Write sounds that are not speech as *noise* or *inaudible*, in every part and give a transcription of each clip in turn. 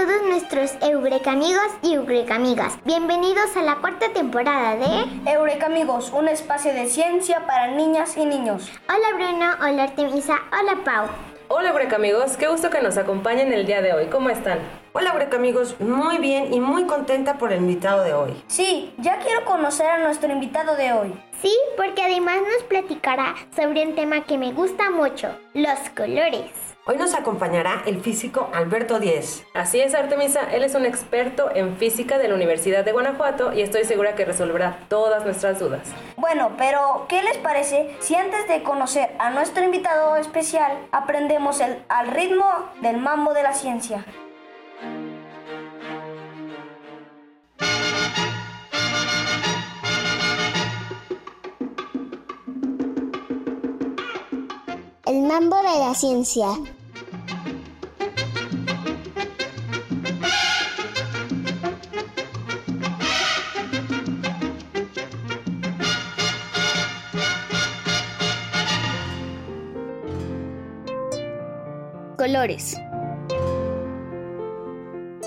Todos nuestros Eureka amigos y Eureka amigas. Bienvenidos a la cuarta temporada de Eureka amigos, un espacio de ciencia para niñas y niños. Hola Bruno, hola Artemisa, hola Pau. Hola Eureka amigos, qué gusto que nos acompañen el día de hoy. ¿Cómo están? Hola Eureka amigos, muy bien y muy contenta por el invitado de hoy. Sí, ya quiero conocer a nuestro invitado de hoy. Sí, porque además nos platicará sobre un tema que me gusta mucho, los colores. Hoy nos acompañará el físico Alberto Díez. Así es, Artemisa, él es un experto en física de la Universidad de Guanajuato y estoy segura que resolverá todas nuestras dudas. Bueno, pero ¿qué les parece si antes de conocer a nuestro invitado especial aprendemos el, al ritmo del mambo de la ciencia? Mambo de la ciencia. Colores.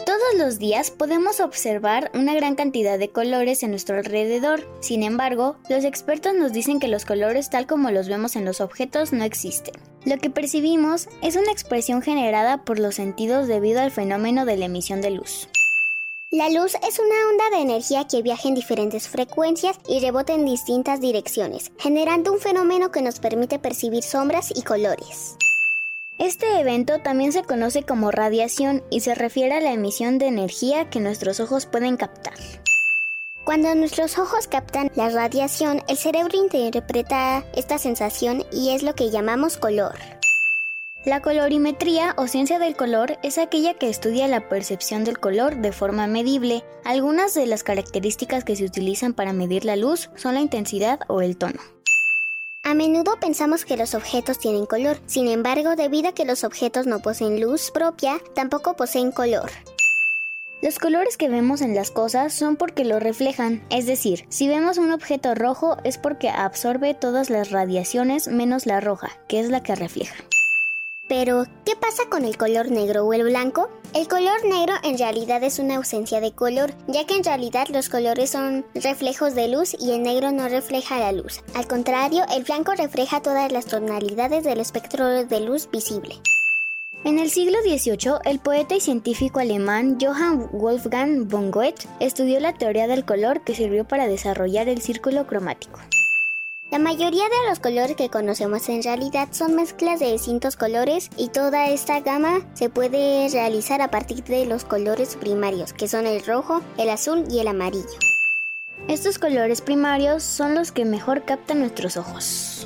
Todos los días podemos observar una gran cantidad de colores en nuestro alrededor. Sin embargo, los expertos nos dicen que los colores tal como los vemos en los objetos no existen. Lo que percibimos es una expresión generada por los sentidos debido al fenómeno de la emisión de luz. La luz es una onda de energía que viaja en diferentes frecuencias y rebota en distintas direcciones, generando un fenómeno que nos permite percibir sombras y colores. Este evento también se conoce como radiación y se refiere a la emisión de energía que nuestros ojos pueden captar. Cuando nuestros ojos captan la radiación, el cerebro interpreta esta sensación y es lo que llamamos color. La colorimetría o ciencia del color es aquella que estudia la percepción del color de forma medible. Algunas de las características que se utilizan para medir la luz son la intensidad o el tono. A menudo pensamos que los objetos tienen color, sin embargo, debido a que los objetos no poseen luz propia, tampoco poseen color. Los colores que vemos en las cosas son porque lo reflejan, es decir, si vemos un objeto rojo es porque absorbe todas las radiaciones menos la roja, que es la que refleja. Pero, ¿qué pasa con el color negro o el blanco? El color negro en realidad es una ausencia de color, ya que en realidad los colores son reflejos de luz y el negro no refleja la luz. Al contrario, el blanco refleja todas las tonalidades del espectro de luz visible. En el siglo XVIII, el poeta y científico alemán Johann Wolfgang von Goethe estudió la teoría del color que sirvió para desarrollar el círculo cromático. La mayoría de los colores que conocemos en realidad son mezclas de distintos colores y toda esta gama se puede realizar a partir de los colores primarios, que son el rojo, el azul y el amarillo. Estos colores primarios son los que mejor captan nuestros ojos.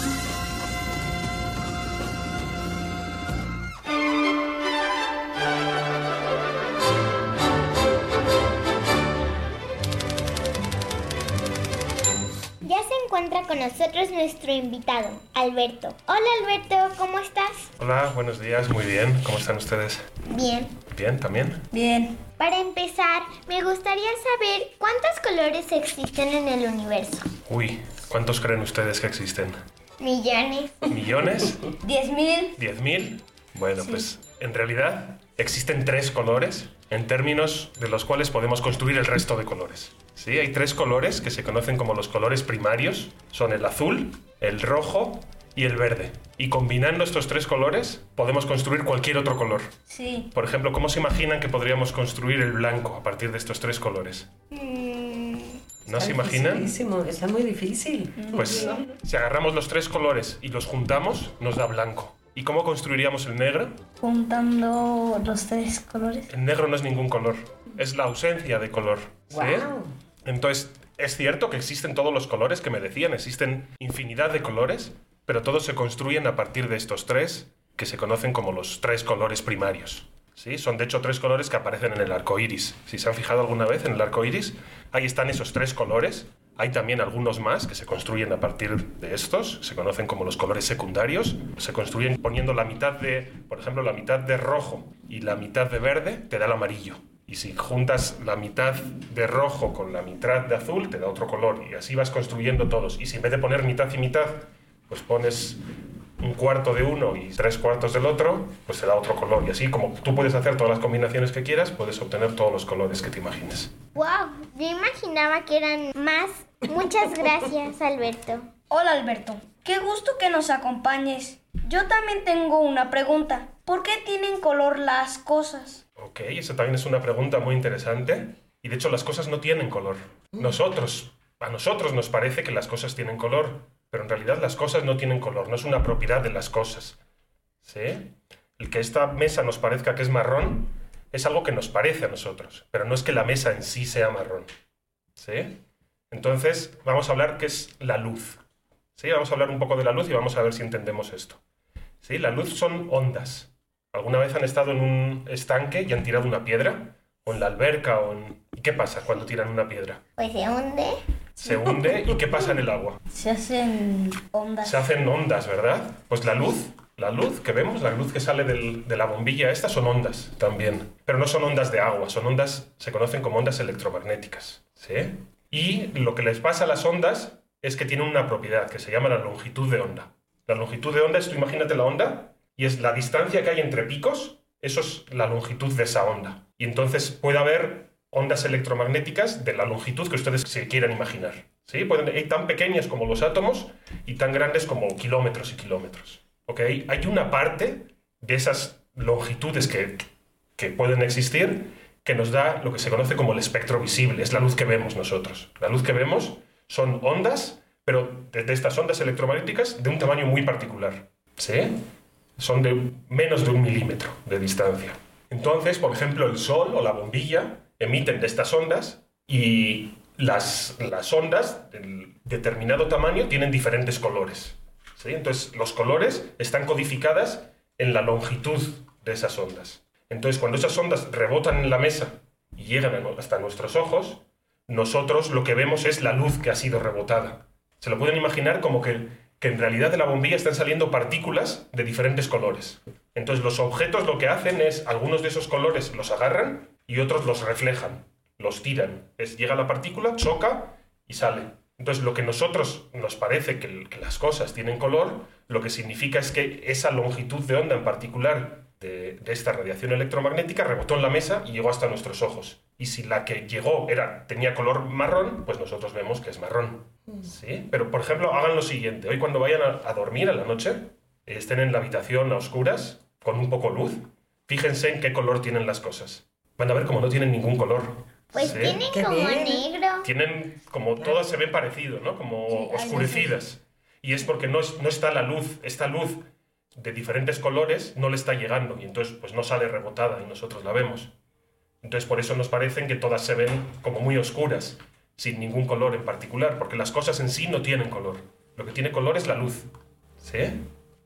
Nosotros nuestro invitado, Alberto. Hola Alberto, ¿cómo estás? Hola, buenos días, muy bien. ¿Cómo están ustedes? Bien. Bien, también. Bien. Para empezar, me gustaría saber cuántos colores existen en el universo. Uy, ¿cuántos creen ustedes que existen? Millones. ¿Millones? *laughs* ¿Diez mil? ¿Diez mil? Bueno, pues en realidad existen tres colores en términos de los cuales podemos construir el resto de colores. Sí, hay tres colores que se conocen como los colores primarios. Son el azul, el rojo y el verde. Y combinando estos tres colores podemos construir cualquier otro color. Sí. Por ejemplo, ¿cómo se imaginan que podríamos construir el blanco a partir de estos tres colores? ¿No se imaginan? Está muy difícil. Pues si agarramos los tres colores y los juntamos, nos da blanco. ¿Y cómo construiríamos el negro? Juntando los tres colores. El negro no es ningún color, es la ausencia de color. ¿sí? Guau. Entonces, es cierto que existen todos los colores que me decían, existen infinidad de colores, pero todos se construyen a partir de estos tres, que se conocen como los tres colores primarios. ¿Sí? Son de hecho tres colores que aparecen en el arco iris. Si se han fijado alguna vez en el arco iris, ahí están esos tres colores. Hay también algunos más que se construyen a partir de estos, se conocen como los colores secundarios. Se construyen poniendo la mitad de, por ejemplo, la mitad de rojo y la mitad de verde, te da el amarillo. Y si juntas la mitad de rojo con la mitad de azul, te da otro color. Y así vas construyendo todos. Y si en vez de poner mitad y mitad, pues pones un cuarto de uno y tres cuartos del otro, pues da otro color. Y así como tú puedes hacer todas las combinaciones que quieras, puedes obtener todos los colores que te imagines. ¡Wow! Yo imaginaba que eran más. Muchas gracias, Alberto. Hola Alberto, qué gusto que nos acompañes. Yo también tengo una pregunta. ¿Por qué tienen color las cosas? Ok, esa también es una pregunta muy interesante. Y de hecho las cosas no tienen color. Nosotros, a nosotros nos parece que las cosas tienen color, pero en realidad las cosas no tienen color, no es una propiedad de las cosas. ¿Sí? El que esta mesa nos parezca que es marrón es algo que nos parece a nosotros, pero no es que la mesa en sí sea marrón. ¿Sí? Entonces, vamos a hablar qué es la luz. ¿Sí? Vamos a hablar un poco de la luz y vamos a ver si entendemos esto. ¿Sí? La luz son ondas. ¿Alguna vez han estado en un estanque y han tirado una piedra? ¿O en la alberca? O en... ¿Y qué pasa cuando tiran una piedra? Pues se hunde. Se hunde y ¿qué pasa en el agua? Se hacen ondas. Se hacen ondas, ¿verdad? Pues la luz, la luz que vemos, la luz que sale del- de la bombilla esta son ondas también. Pero no son ondas de agua, son ondas, se conocen como ondas electromagnéticas. ¿Sí? Y lo que les pasa a las ondas es que tienen una propiedad que se llama la longitud de onda. La longitud de onda es, tú imagínate la onda, y es la distancia que hay entre picos, eso es la longitud de esa onda. Y entonces puede haber ondas electromagnéticas de la longitud que ustedes se quieran imaginar. ¿Sí? Pueden ir tan pequeñas como los átomos y tan grandes como kilómetros y kilómetros. ¿Ok? Hay una parte de esas longitudes que, que pueden existir que nos da lo que se conoce como el espectro visible, es la luz que vemos nosotros. La luz que vemos son ondas, pero de, de estas ondas electromagnéticas de un tamaño muy particular. ¿Sí? Son de menos de un milímetro de distancia. Entonces, por ejemplo, el sol o la bombilla emiten de estas ondas y las, las ondas de determinado tamaño tienen diferentes colores. Entonces, los colores están codificadas en la longitud de esas ondas. Entonces, cuando esas ondas rebotan en la mesa y llegan hasta nuestros ojos, nosotros lo que vemos es la luz que ha sido rebotada. Se lo pueden imaginar como que, que en realidad de la bombilla están saliendo partículas de diferentes colores. Entonces los objetos lo que hacen es, algunos de esos colores los agarran y otros los reflejan, los tiran. Es, llega la partícula, choca y sale. Entonces lo que nosotros nos parece que, que las cosas tienen color, lo que significa es que esa longitud de onda en particular de, de esta radiación electromagnética rebotó en la mesa y llegó hasta nuestros ojos. Y si la que llegó era, tenía color marrón, pues nosotros vemos que es marrón. ¿Sí? Pero, por ejemplo, hagan lo siguiente. Hoy cuando vayan a, a dormir a la noche, estén en la habitación a oscuras, con un poco luz, fíjense en qué color tienen las cosas. Van a ver como no tienen ningún color. Pues ¿Sí? tienen Qué como bien. negro. Tienen como todas se ven parecido, ¿no? Como oscurecidas. Y es porque no, es- no está la luz, esta luz de diferentes colores no le está llegando y entonces pues no sale rebotada y nosotros la vemos. Entonces por eso nos parecen que todas se ven como muy oscuras, sin ningún color en particular, porque las cosas en sí no tienen color. Lo que tiene color es la luz. ¿Sí?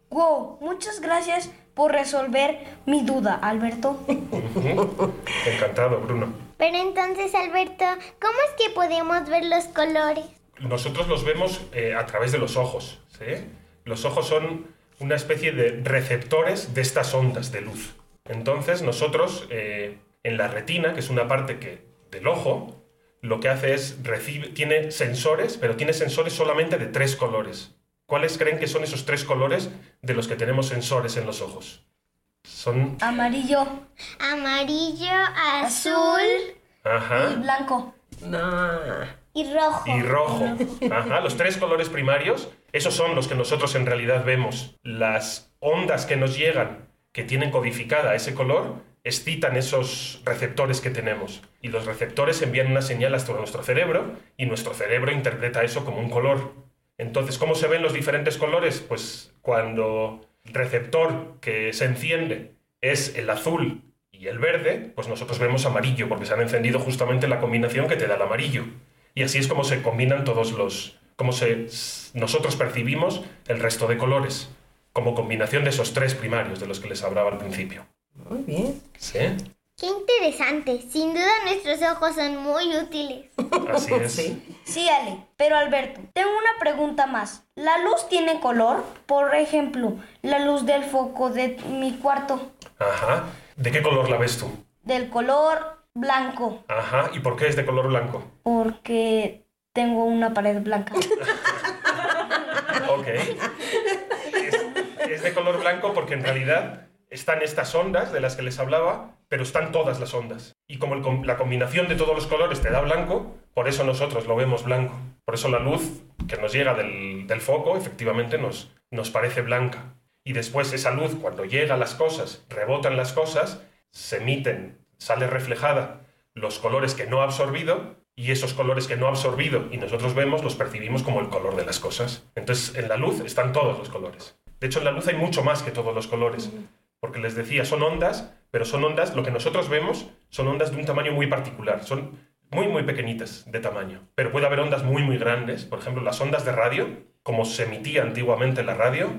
Wow, muchas gracias por resolver mi duda, Alberto. *laughs* Encantado, Bruno. Pero entonces, Alberto, ¿cómo es que podemos ver los colores? nosotros los vemos eh, a través de los ojos. ¿sí? Los ojos son una especie de receptores de estas ondas de luz. Entonces nosotros eh, en la retina, que es una parte que, del ojo, lo que hace es recibe, tiene sensores, pero tiene sensores solamente de tres colores. ¿Cuáles creen que son esos tres colores de los que tenemos sensores en los ojos? Son... Amarillo Amarillo, azul. y Ajá. blanco. No. Y rojo. y rojo. Ajá, los tres colores primarios, esos son los que nosotros en realidad vemos. Las ondas que nos llegan, que tienen codificada ese color, excitan esos receptores que tenemos. Y los receptores envían una señal hasta nuestro cerebro y nuestro cerebro interpreta eso como un color. Entonces, ¿cómo se ven los diferentes colores? Pues cuando el receptor que se enciende es el azul y el verde, pues nosotros vemos amarillo, porque se han encendido justamente la combinación que te da el amarillo. Y así es como se combinan todos los, como se, nosotros percibimos el resto de colores, como combinación de esos tres primarios de los que les hablaba al principio. Muy bien. ¿Sí? Qué interesante. Sin duda nuestros ojos son muy útiles. Así es. Sí. Sí, Ale. Pero Alberto, tengo una pregunta más. ¿La luz tiene color? Por ejemplo, la luz del foco de mi cuarto. Ajá. ¿De qué color la ves tú? Del color blanco. Ajá. ¿Y por qué es de color blanco? Porque tengo una pared blanca. Ok. Es, es de color blanco porque en realidad están estas ondas de las que les hablaba, pero están todas las ondas. Y como el la combinación de todos los colores te da blanco, por eso nosotros lo vemos blanco. Por eso la luz que nos llega del, del foco efectivamente nos, nos parece blanca. Y después esa luz, cuando llega a las cosas, rebotan las cosas, se emiten, sale reflejada los colores que no ha absorbido y esos colores que no ha absorbido y nosotros vemos los percibimos como el color de las cosas. Entonces en la luz están todos los colores. De hecho en la luz hay mucho más que todos los colores. Porque les decía, son ondas, pero son ondas, lo que nosotros vemos son ondas de un tamaño muy particular. Son muy, muy pequeñitas de tamaño. Pero puede haber ondas muy, muy grandes. Por ejemplo, las ondas de radio, como se emitía antiguamente la radio,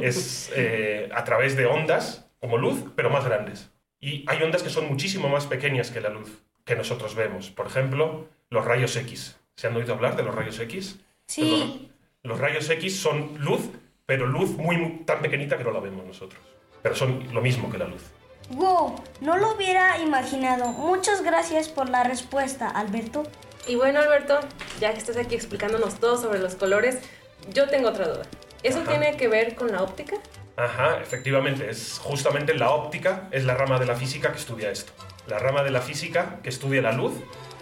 es *laughs* eh, a través de ondas como luz, pero más grandes. Y hay ondas que son muchísimo más pequeñas que la luz que nosotros vemos. Por ejemplo, los rayos X. ¿Se han oído hablar de los rayos X? Sí. Los rayos X son luz, pero luz muy, muy- tan pequeñita que no la vemos nosotros. Pero son lo mismo que la luz. Wow, no lo hubiera imaginado. Muchas gracias por la respuesta, Alberto. Y bueno, Alberto, ya que estás aquí explicándonos todo sobre los colores, yo tengo otra duda. ¿Eso Ajá. tiene que ver con la óptica? Ajá, efectivamente, es justamente la óptica, es la rama de la física que estudia esto. La rama de la física que estudia la luz,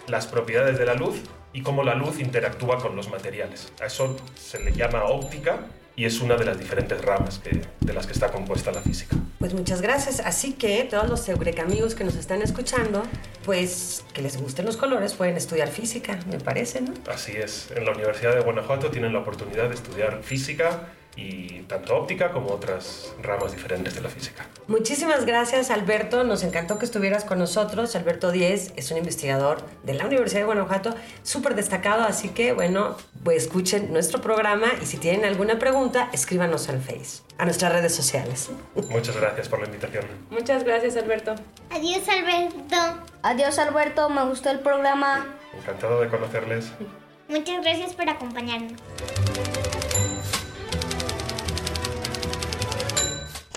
las propiedades de la luz y cómo la luz interactúa con los materiales. A eso se le llama óptica y es una de las diferentes ramas que- de las que está compuesta la física. Pues muchas gracias. Así que todos los Eureka amigos que nos están escuchando, pues que les gusten los colores, pueden estudiar física, me parece, ¿no? Así es, en la Universidad de Guanajuato tienen la oportunidad de estudiar física y tanto óptica como otras ramas diferentes de la física. Muchísimas gracias, Alberto. Nos encantó que estuvieras con nosotros. Alberto Díez es un investigador de la Universidad de Guanajuato, súper destacado. Así que, bueno, pues escuchen nuestro programa y si tienen alguna pregunta, escríbanos al Face, a nuestras redes sociales. Muchas gracias por la invitación. Muchas gracias, Alberto. Adiós, Alberto. Adiós, Alberto. Me gustó el programa. Encantado de conocerles. Muchas gracias por acompañarnos.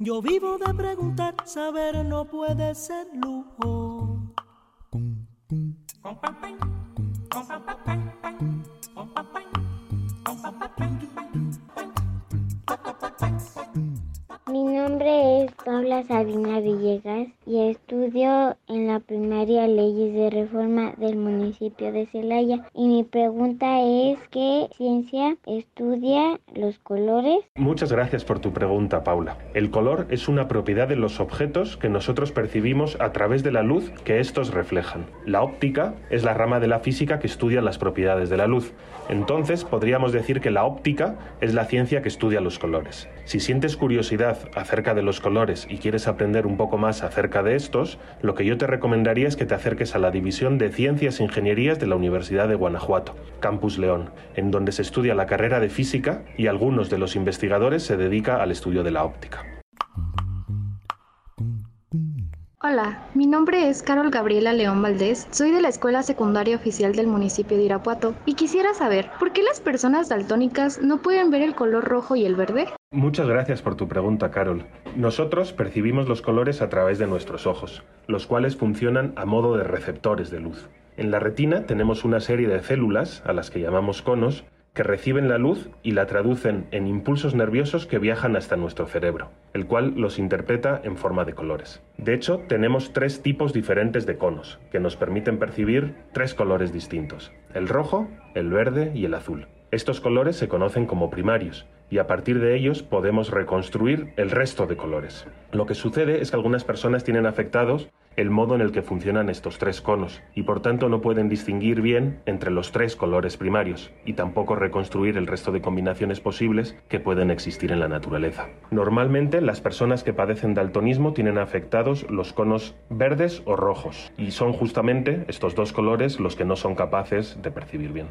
Yo vivo de preguntar, saber no puede ser lujo. Mi nombre es Paula Sabina Villegas y estudio la primaria Leyes de Reforma del municipio de Celaya. Y mi pregunta es, ¿qué ciencia estudia los colores? Muchas gracias por tu pregunta, Paula. El color es una propiedad de los objetos que nosotros percibimos a través de la luz que estos reflejan. La óptica es la rama de la física que estudia las propiedades de la luz. Entonces, podríamos decir que la óptica es la ciencia que estudia los colores. Si sientes curiosidad acerca de los colores y quieres aprender un poco más acerca de estos, lo que yo te recomendaría es que te acerques a la División de Ciencias e Ingenierías de la Universidad de Guanajuato, Campus León, en donde se estudia la carrera de física y algunos de los investigadores se dedica al estudio de la óptica. Hola, mi nombre es Carol Gabriela León Valdés, soy de la Escuela Secundaria Oficial del municipio de Irapuato y quisiera saber, ¿por qué las personas daltónicas no pueden ver el color rojo y el verde? Muchas gracias por tu pregunta, Carol. Nosotros percibimos los colores a través de nuestros ojos, los cuales funcionan a modo de receptores de luz. En la retina tenemos una serie de células, a las que llamamos conos, que reciben la luz y la traducen en impulsos nerviosos que viajan hasta nuestro cerebro, el cual los interpreta en forma de colores. De hecho, tenemos tres tipos diferentes de conos, que nos permiten percibir tres colores distintos, el rojo, el verde y el azul. Estos colores se conocen como primarios y a partir de ellos podemos reconstruir el resto de colores. Lo que sucede es que algunas personas tienen afectados el modo en el que funcionan estos tres conos y por tanto no pueden distinguir bien entre los tres colores primarios y tampoco reconstruir el resto de combinaciones posibles que pueden existir en la naturaleza. Normalmente las personas que padecen daltonismo tienen afectados los conos verdes o rojos y son justamente estos dos colores los que no son capaces de percibir bien.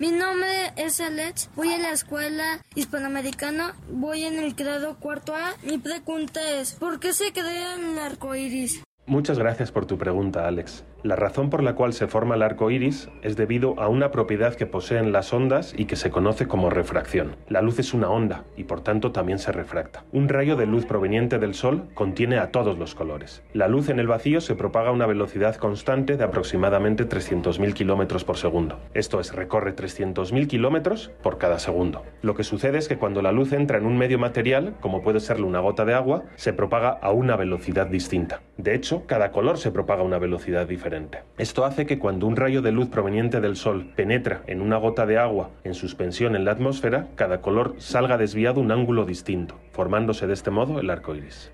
Mi nombre es Alex, voy a la escuela hispanoamericana, voy en el grado cuarto A. Mi pregunta es, ¿por qué se crea el arco iris? Muchas gracias por tu pregunta, Alex. La razón por la cual se forma el arco iris es debido a una propiedad que poseen las ondas y que se conoce como refracción. La luz es una onda y por tanto también se refracta. Un rayo de luz proveniente del Sol contiene a todos los colores. La luz en el vacío se propaga a una velocidad constante de aproximadamente 300.000 kilómetros por segundo. Esto es, recorre 300.000 kilómetros por cada segundo. Lo que sucede es que cuando la luz entra en un medio material, como puede serle una gota de agua, se propaga a una velocidad distinta. De hecho, cada color se propaga a una velocidad diferente. Esto hace que cuando un rayo de luz proveniente del Sol penetra en una gota de agua en suspensión en la atmósfera, cada color salga desviado un ángulo distinto, formándose de este modo el arco iris.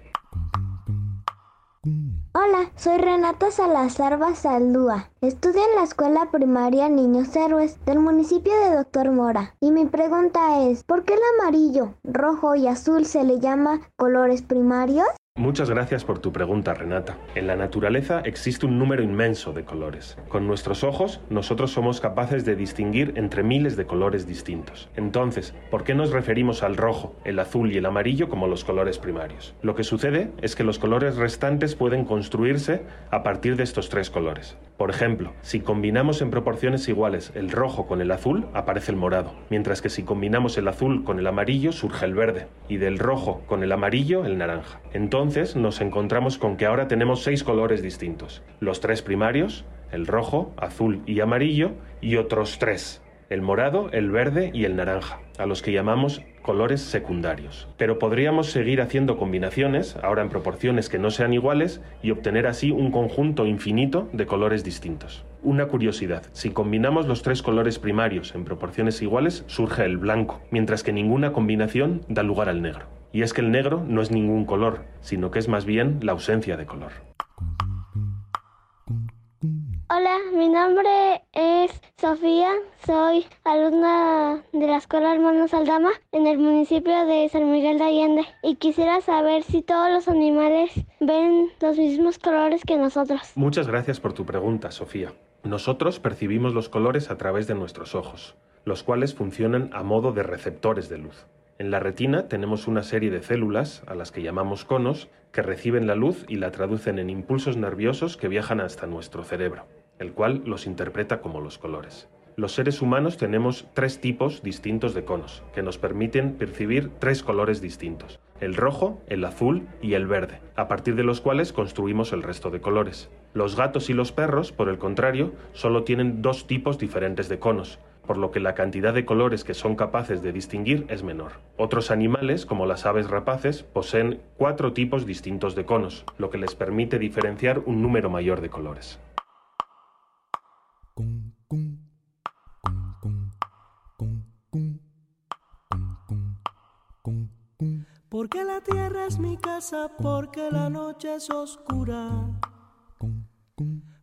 Hola, soy Renata Salazar Basaldúa. Estudio en la escuela primaria Niños Héroes del municipio de Doctor Mora. Y mi pregunta es, ¿por qué el amarillo, rojo y azul se le llama colores primarios? Muchas gracias por tu pregunta, Renata. En la naturaleza existe un número inmenso de colores. Con nuestros ojos, nosotros somos capaces de distinguir entre miles de colores distintos. Entonces, ¿por qué nos referimos al rojo, el azul y el amarillo como los colores primarios? Lo que sucede es que los colores restantes pueden construirse a partir de estos tres colores. Por ejemplo, si combinamos en proporciones iguales el rojo con el azul, aparece el morado, mientras que si combinamos el azul con el amarillo, surge el verde, y del rojo con el amarillo, el naranja. Entonces nos encontramos con que ahora tenemos seis colores distintos. Los tres primarios, el rojo, azul y amarillo, y otros tres, el morado, el verde y el naranja, a los que llamamos colores secundarios. Pero podríamos seguir haciendo combinaciones, ahora en proporciones que no sean iguales, y obtener así un conjunto infinito de colores distintos. Una curiosidad, si combinamos los tres colores primarios en proporciones iguales, surge el blanco, mientras que ninguna combinación da lugar al negro. Y es que el negro no es ningún color, sino que es más bien la ausencia de color. Hola, mi nombre es Sofía, soy alumna de la Escuela Hermanos Aldama en el municipio de San Miguel de Allende y quisiera saber si todos los animales ven los mismos colores que nosotros. Muchas gracias por tu pregunta, Sofía. Nosotros percibimos los colores a través de nuestros ojos, los cuales funcionan a modo de receptores de luz. En la retina tenemos una serie de células, a las que llamamos conos, que reciben la luz y la traducen en impulsos nerviosos que viajan hasta nuestro cerebro, el cual los interpreta como los colores. Los seres humanos tenemos tres tipos distintos de conos, que nos permiten percibir tres colores distintos, el rojo, el azul y el verde, a partir de los cuales construimos el resto de colores. Los gatos y los perros, por el contrario, solo tienen dos tipos diferentes de conos, por lo que la cantidad de colores que son capaces de distinguir es menor. Otros animales, como las aves rapaces, poseen cuatro tipos distintos de conos, lo que les permite diferenciar un número mayor de colores. Porque la tierra es mi casa, porque la noche es oscura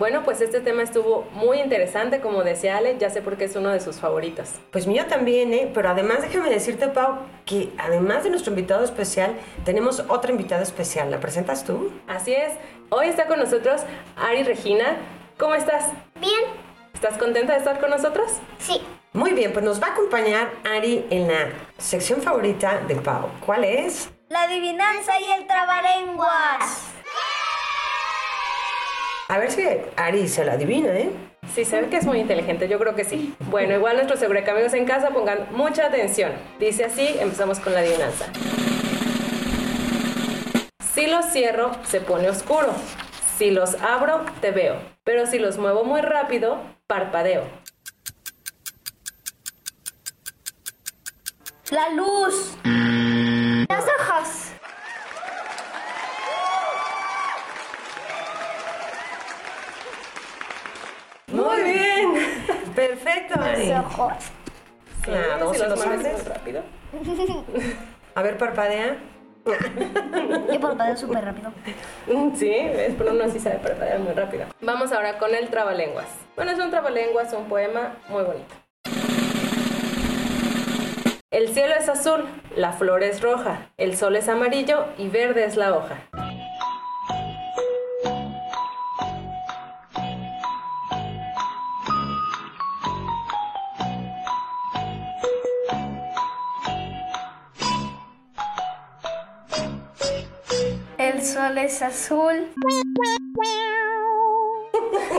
Bueno, pues este tema estuvo muy interesante, como decía Ale, ya sé por qué es uno de sus favoritos. Pues mío también, ¿eh? Pero además déjame decirte, Pau, que además de nuestro invitado especial, tenemos otra invitada especial. ¿La presentas tú? Así es. Hoy está con nosotros Ari Regina. ¿Cómo estás? Bien. ¿Estás contenta de estar con nosotros? Sí. Muy bien, pues nos va a acompañar Ari en la sección favorita de Pau. ¿Cuál es? La adivinanza y el trabalenguas. A ver si Ari se la adivina, ¿eh? Sí, se ve que es muy inteligente, yo creo que sí. Bueno, igual nuestros amigos en casa pongan mucha atención. Dice así, empezamos con la adivinanza. Si los cierro, se pone oscuro. Si los abro, te veo. Pero si los muevo muy rápido, parpadeo. La luz. Las hojas. Muy bien. *laughs* Perfecto, Ari. Los ojos. Si los los rápido. *laughs* A ver, parpadea. *laughs* Yo parpadeo súper rápido. Sí, es pero uno sí sabe parpadear muy rápido. Vamos ahora con el trabalenguas. Bueno, es un trabalenguas, un poema muy bonito. El cielo es azul, la flor es roja, el sol es amarillo y verde es la hoja. El sol es azul.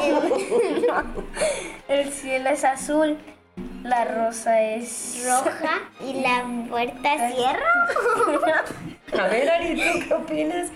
El, *laughs* el cielo es azul. La rosa es Roja y la puerta cierra. *laughs* A ver, Ari, ¿tú qué opinas?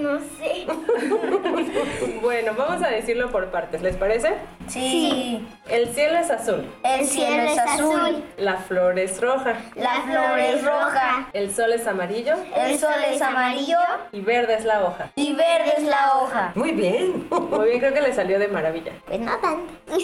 No sé. *laughs* Bueno, vamos a decirlo por partes, ¿les parece? Sí. El cielo es azul, El cielo es azul. la flor es roja, La flor es roja. el sol es amarillo El sol es amarillo. y verde es la hoja. Y verde es la hoja. Muy bien. *laughs* Muy bien, creo que le salió de maravilla. Pues no tanto. *laughs*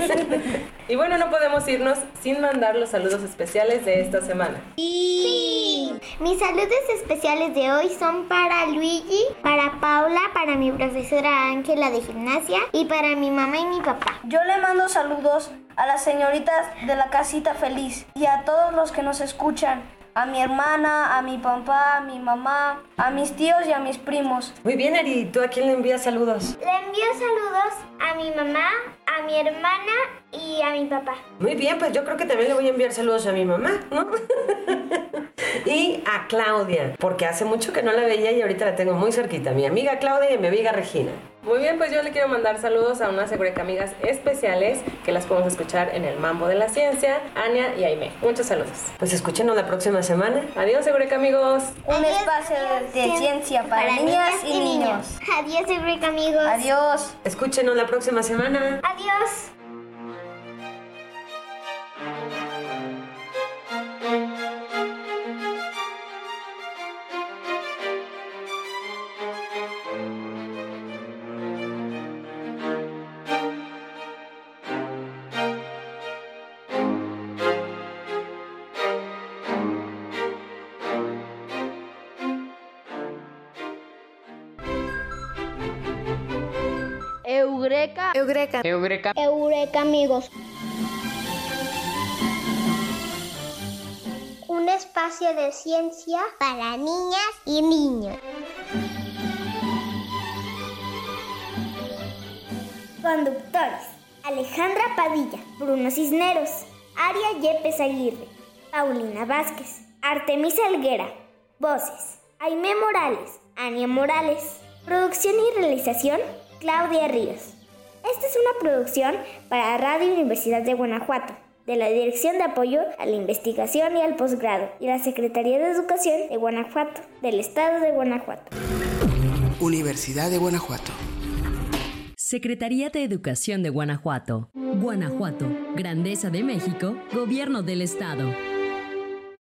*laughs* Y bueno, no podemos irnos sin mandar los saludos especiales de esta semana. Sí. Mis saludos especiales de hoy son para Luigi, para Paula, para mi profesora Ángela de gimnasia y para mi mamá y mi papá. Yo le mando saludos a las señoritas de la casita feliz y a todos los que nos escuchan. A mi hermana, a mi papá, a mi mamá, a mis tíos y a mis primos. Muy bien, Ari. ¿Tú a quién le envías saludos? Le envío saludos a mi mamá, a mi hermana y a mi papá. Muy bien, pues yo creo que también le voy a enviar saludos a mi mamá, ¿no? *laughs* y a Claudia, porque hace mucho que no la veía y ahorita la tengo muy cerquita. Mi amiga Claudia y mi amiga Regina. Muy bien, pues yo le quiero mandar saludos a unas amigas especiales que las podemos escuchar en el Mambo de la Ciencia, Ania y Aime. Muchos saludos. Pues escúchenos la próxima semana. Adiós, amigos. Un espacio de ciencia para, niñas y niños. Adiós, Eureka, amigos. Adiós. Escúchenos la próxima semana. Adiós. Eureka. Eureka. Eureka, amigos. Un espacio de ciencia para niñas y niños. Conductores. Alejandra Padilla, Bruno Cisneros, Aria Yepes Aguirre, Paulina Vázquez, Artemisa Alguera, Voces, Aime Morales, Ania Morales, Producción y realización, Claudia Ríos. Esta es una producción para Radio Universidad de Guanajuato, de la Dirección de Apoyo a la Investigación y al Posgrado y la Secretaría de Educación de Guanajuato, del Estado de Guanajuato. Universidad de Guanajuato. Secretaría de Educación de Guanajuato. Guanajuato, Grandeza de México, Gobierno del Estado.